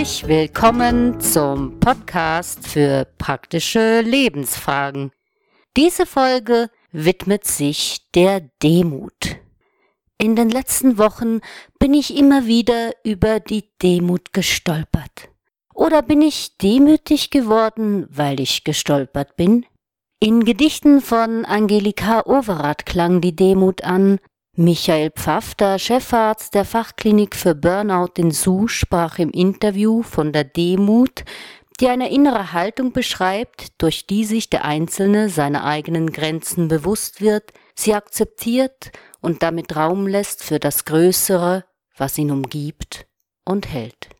Herzlich willkommen zum Podcast für praktische Lebensfragen. Diese Folge widmet sich der Demut. In den letzten Wochen bin ich immer wieder über die Demut gestolpert. Oder bin ich demütig geworden, weil ich gestolpert bin? In Gedichten von Angelika Overath klang die Demut an, Michael Pfaff, der Chefarzt der Fachklinik für Burnout in Su, sprach im Interview von der Demut, die eine innere Haltung beschreibt, durch die sich der Einzelne seiner eigenen Grenzen bewusst wird, sie akzeptiert und damit Raum lässt für das Größere, was ihn umgibt und hält.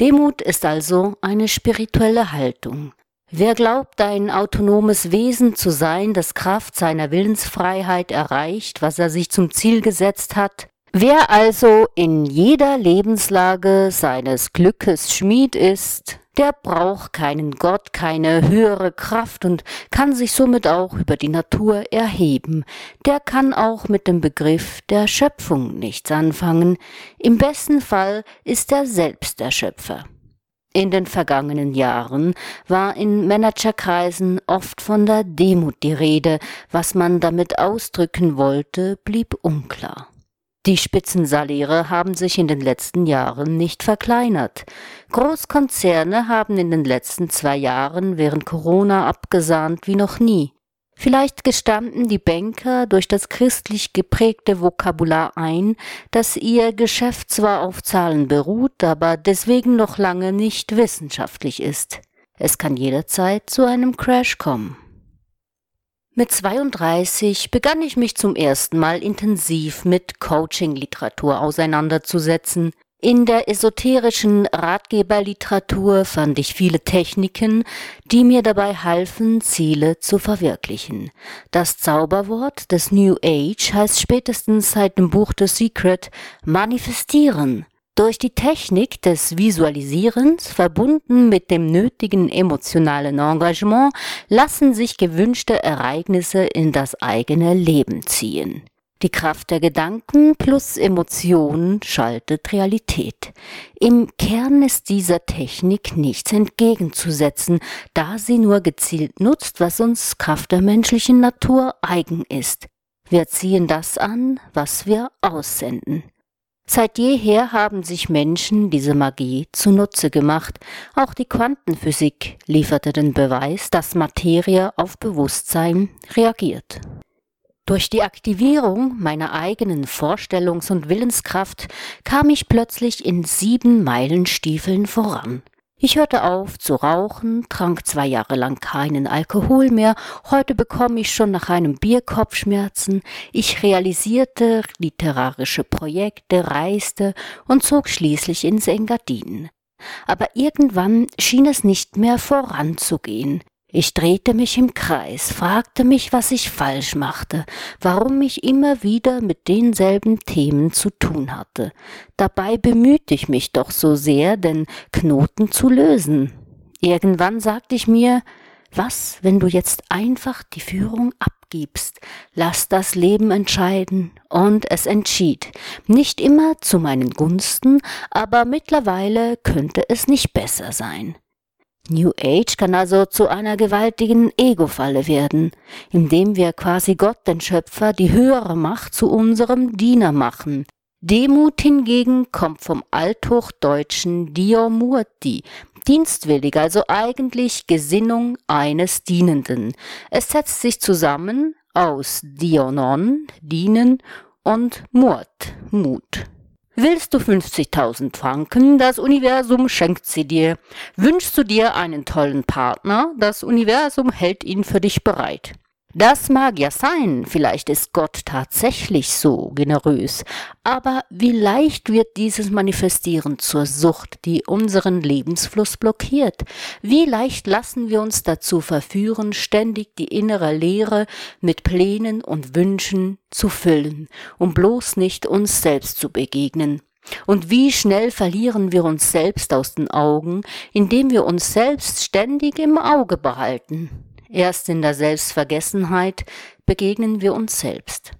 Demut ist also eine spirituelle Haltung, Wer glaubt, ein autonomes Wesen zu sein, das Kraft seiner Willensfreiheit erreicht, was er sich zum Ziel gesetzt hat, wer also in jeder Lebenslage seines Glückes Schmied ist, der braucht keinen Gott, keine höhere Kraft und kann sich somit auch über die Natur erheben. Der kann auch mit dem Begriff der Schöpfung nichts anfangen. Im besten Fall ist er selbst der Schöpfer. In den vergangenen Jahren war in Managerkreisen oft von der Demut die Rede, was man damit ausdrücken wollte, blieb unklar. Die Spitzensaläre haben sich in den letzten Jahren nicht verkleinert. Großkonzerne haben in den letzten zwei Jahren während Corona abgesahnt wie noch nie. Vielleicht gestanden die Banker durch das christlich geprägte Vokabular ein, dass ihr Geschäft zwar auf Zahlen beruht, aber deswegen noch lange nicht wissenschaftlich ist. Es kann jederzeit zu einem Crash kommen. Mit 32 begann ich mich zum ersten Mal intensiv mit Coaching-Literatur auseinanderzusetzen. In der esoterischen Ratgeberliteratur fand ich viele Techniken, die mir dabei halfen, Ziele zu verwirklichen. Das Zauberwort des New Age heißt spätestens seit dem Buch The Secret manifestieren. Durch die Technik des Visualisierens, verbunden mit dem nötigen emotionalen Engagement, lassen sich gewünschte Ereignisse in das eigene Leben ziehen. Die Kraft der Gedanken plus Emotionen schaltet Realität. Im Kern ist dieser Technik nichts entgegenzusetzen, da sie nur gezielt nutzt, was uns Kraft der menschlichen Natur eigen ist. Wir ziehen das an, was wir aussenden. Seit jeher haben sich Menschen diese Magie zunutze gemacht. Auch die Quantenphysik lieferte den Beweis, dass Materie auf Bewusstsein reagiert. Durch die Aktivierung meiner eigenen Vorstellungs- und Willenskraft kam ich plötzlich in sieben Meilenstiefeln voran. Ich hörte auf zu rauchen, trank zwei Jahre lang keinen Alkohol mehr, heute bekomme ich schon nach einem Bier Kopfschmerzen, ich realisierte literarische Projekte, reiste und zog schließlich ins Engadin. Aber irgendwann schien es nicht mehr voranzugehen. Ich drehte mich im Kreis, fragte mich, was ich falsch machte, warum ich immer wieder mit denselben Themen zu tun hatte. Dabei bemühte ich mich doch so sehr, den Knoten zu lösen. Irgendwann sagte ich mir, was, wenn du jetzt einfach die Führung abgibst? Lass das Leben entscheiden. Und es entschied. Nicht immer zu meinen Gunsten, aber mittlerweile könnte es nicht besser sein. New Age kann also zu einer gewaltigen Ego-Falle werden, indem wir quasi Gott, den Schöpfer, die höhere Macht zu unserem Diener machen. Demut hingegen kommt vom althochdeutschen Diomurti, dienstwillig, also eigentlich Gesinnung eines Dienenden. Es setzt sich zusammen aus Dionon, dienen, und Murt, Mut. Willst du 50.000 Franken? Das Universum schenkt sie dir. Wünschst du dir einen tollen Partner? Das Universum hält ihn für dich bereit. Das mag ja sein, vielleicht ist Gott tatsächlich so generös, aber wie leicht wird dieses Manifestieren zur Sucht, die unseren Lebensfluss blockiert? Wie leicht lassen wir uns dazu verführen, ständig die innere Leere mit Plänen und Wünschen zu füllen, um bloß nicht uns selbst zu begegnen? Und wie schnell verlieren wir uns selbst aus den Augen, indem wir uns selbst ständig im Auge behalten? Erst in der Selbstvergessenheit begegnen wir uns selbst.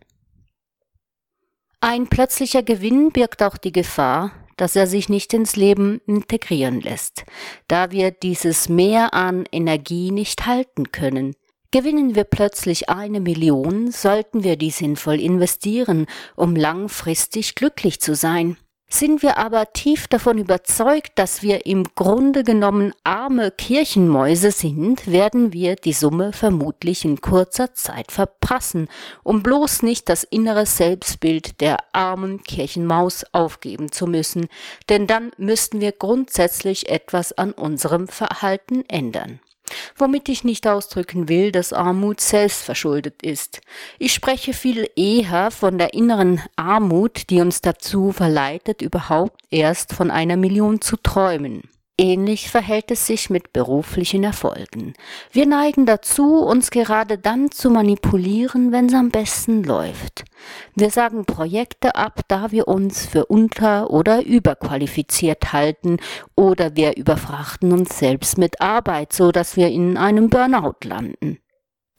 Ein plötzlicher Gewinn birgt auch die Gefahr, dass er sich nicht ins Leben integrieren lässt, da wir dieses Mehr an Energie nicht halten können. Gewinnen wir plötzlich eine Million, sollten wir die sinnvoll investieren, um langfristig glücklich zu sein. Sind wir aber tief davon überzeugt, dass wir im Grunde genommen arme Kirchenmäuse sind, werden wir die Summe vermutlich in kurzer Zeit verpassen, um bloß nicht das innere Selbstbild der armen Kirchenmaus aufgeben zu müssen, denn dann müssten wir grundsätzlich etwas an unserem Verhalten ändern. Womit ich nicht ausdrücken will, dass Armut selbstverschuldet ist. Ich spreche viel eher von der inneren Armut, die uns dazu verleitet, überhaupt erst von einer Million zu träumen. Ähnlich verhält es sich mit beruflichen Erfolgen. Wir neigen dazu, uns gerade dann zu manipulieren, wenn es am besten läuft. Wir sagen Projekte ab, da wir uns für unter- oder überqualifiziert halten, oder wir überfrachten uns selbst mit Arbeit, so dass wir in einem Burnout landen.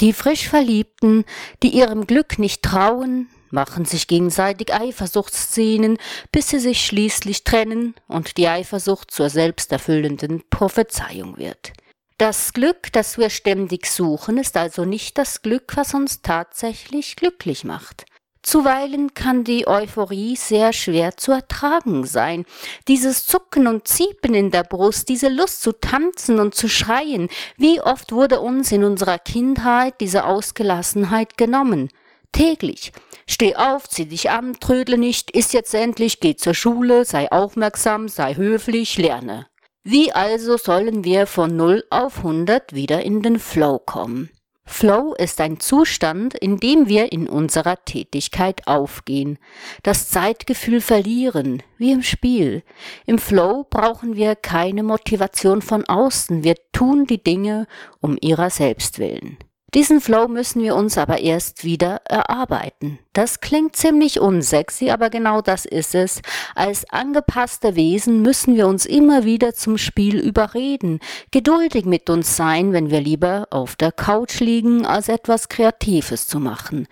Die frisch Verliebten, die ihrem Glück nicht trauen, machen sich gegenseitig Eifersuchtsszenen, bis sie sich schließlich trennen und die Eifersucht zur selbsterfüllenden Prophezeiung wird. Das Glück, das wir ständig suchen, ist also nicht das Glück, was uns tatsächlich glücklich macht. Zuweilen kann die Euphorie sehr schwer zu ertragen sein. Dieses Zucken und Ziepen in der Brust, diese Lust zu tanzen und zu schreien, wie oft wurde uns in unserer Kindheit diese Ausgelassenheit genommen? Täglich. Steh auf, zieh dich an, trödle nicht, iss jetzt endlich, geh zur Schule, sei aufmerksam, sei höflich, lerne. Wie also sollen wir von 0 auf 100 wieder in den Flow kommen? Flow ist ein Zustand, in dem wir in unserer Tätigkeit aufgehen, das Zeitgefühl verlieren, wie im Spiel. Im Flow brauchen wir keine Motivation von außen, wir tun die Dinge um ihrer selbst willen. Diesen Flow müssen wir uns aber erst wieder erarbeiten. Das klingt ziemlich unsexy, aber genau das ist es. Als angepasste Wesen müssen wir uns immer wieder zum Spiel überreden, geduldig mit uns sein, wenn wir lieber auf der Couch liegen, als etwas Kreatives zu machen.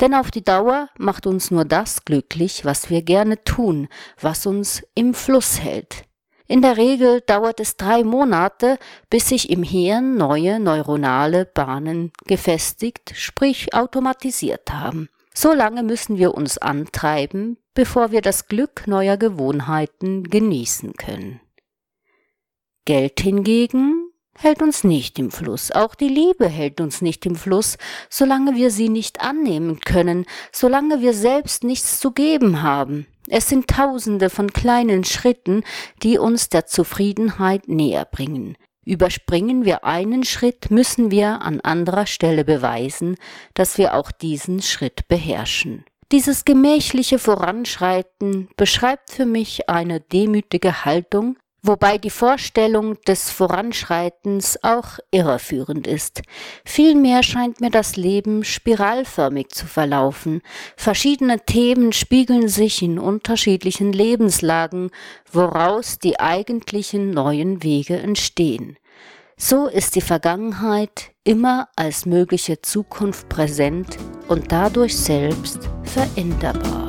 Denn auf die Dauer macht uns nur das glücklich, was wir gerne tun, was uns im Fluss hält. In der Regel dauert es drei Monate, bis sich im Hirn neue neuronale Bahnen gefestigt, sprich automatisiert haben. So lange müssen wir uns antreiben, bevor wir das Glück neuer Gewohnheiten genießen können. Geld hingegen hält uns nicht im Fluss. Auch die Liebe hält uns nicht im Fluss, solange wir sie nicht annehmen können, solange wir selbst nichts zu geben haben. Es sind tausende von kleinen Schritten, die uns der Zufriedenheit näher bringen. Überspringen wir einen Schritt, müssen wir an anderer Stelle beweisen, dass wir auch diesen Schritt beherrschen. Dieses gemächliche Voranschreiten beschreibt für mich eine demütige Haltung, wobei die Vorstellung des Voranschreitens auch irreführend ist. Vielmehr scheint mir das Leben spiralförmig zu verlaufen. Verschiedene Themen spiegeln sich in unterschiedlichen Lebenslagen, woraus die eigentlichen neuen Wege entstehen. So ist die Vergangenheit immer als mögliche Zukunft präsent und dadurch selbst veränderbar.